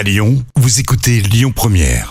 À Lyon, vous écoutez Lyon Première.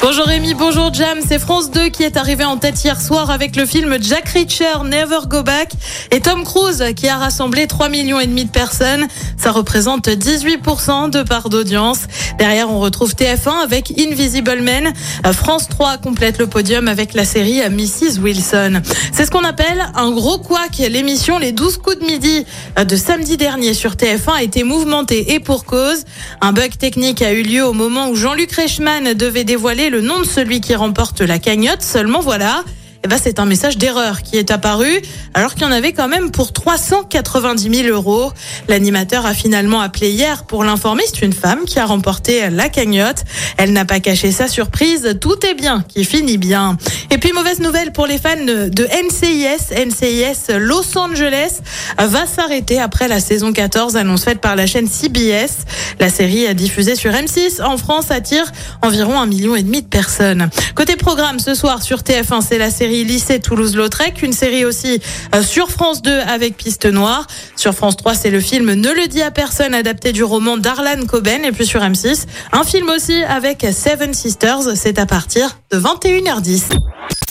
Bonjour Rémi, bonjour Jam, c'est France 2 qui est arrivé en tête hier soir avec le film Jack Reacher, Never Go Back et Tom Cruise qui a rassemblé 3 millions et demi de personnes. Ça représente 18% de part d'audience. Derrière, on retrouve TF1 avec Invisible Man. France 3 complète le podium avec la série Mrs. Wilson. C'est ce qu'on appelle un gros couac. L'émission Les 12 coups de midi de samedi dernier sur TF1 a été mouvementée et pour cause. Un bug technique a eu lieu au moment où Jean-Luc Reichmann devait dévoiler le nom de celui qui remporte la cagnotte. Seulement voilà. Eh ben, c'est un message d'erreur qui est apparu, alors qu'il y en avait quand même pour 390 000 euros. L'animateur a finalement appelé hier pour l'informer. C'est une femme qui a remporté la cagnotte. Elle n'a pas caché sa surprise. Tout est bien qui finit bien. Et puis, mauvaise nouvelle pour les fans de NCIS. NCIS Los Angeles va s'arrêter après la saison 14, annonce faite par la chaîne CBS. La série diffusée sur M6 en France attire environ un million et demi de personnes. Côté programme, ce soir sur TF1, c'est la série Lycée Toulouse-Lautrec, une série aussi euh, sur France 2 avec Piste Noire. Sur France 3, c'est le film Ne le dit à personne, adapté du roman d'Arlan Coben. Et puis sur M6, un film aussi avec Seven Sisters. C'est à partir de 21h10.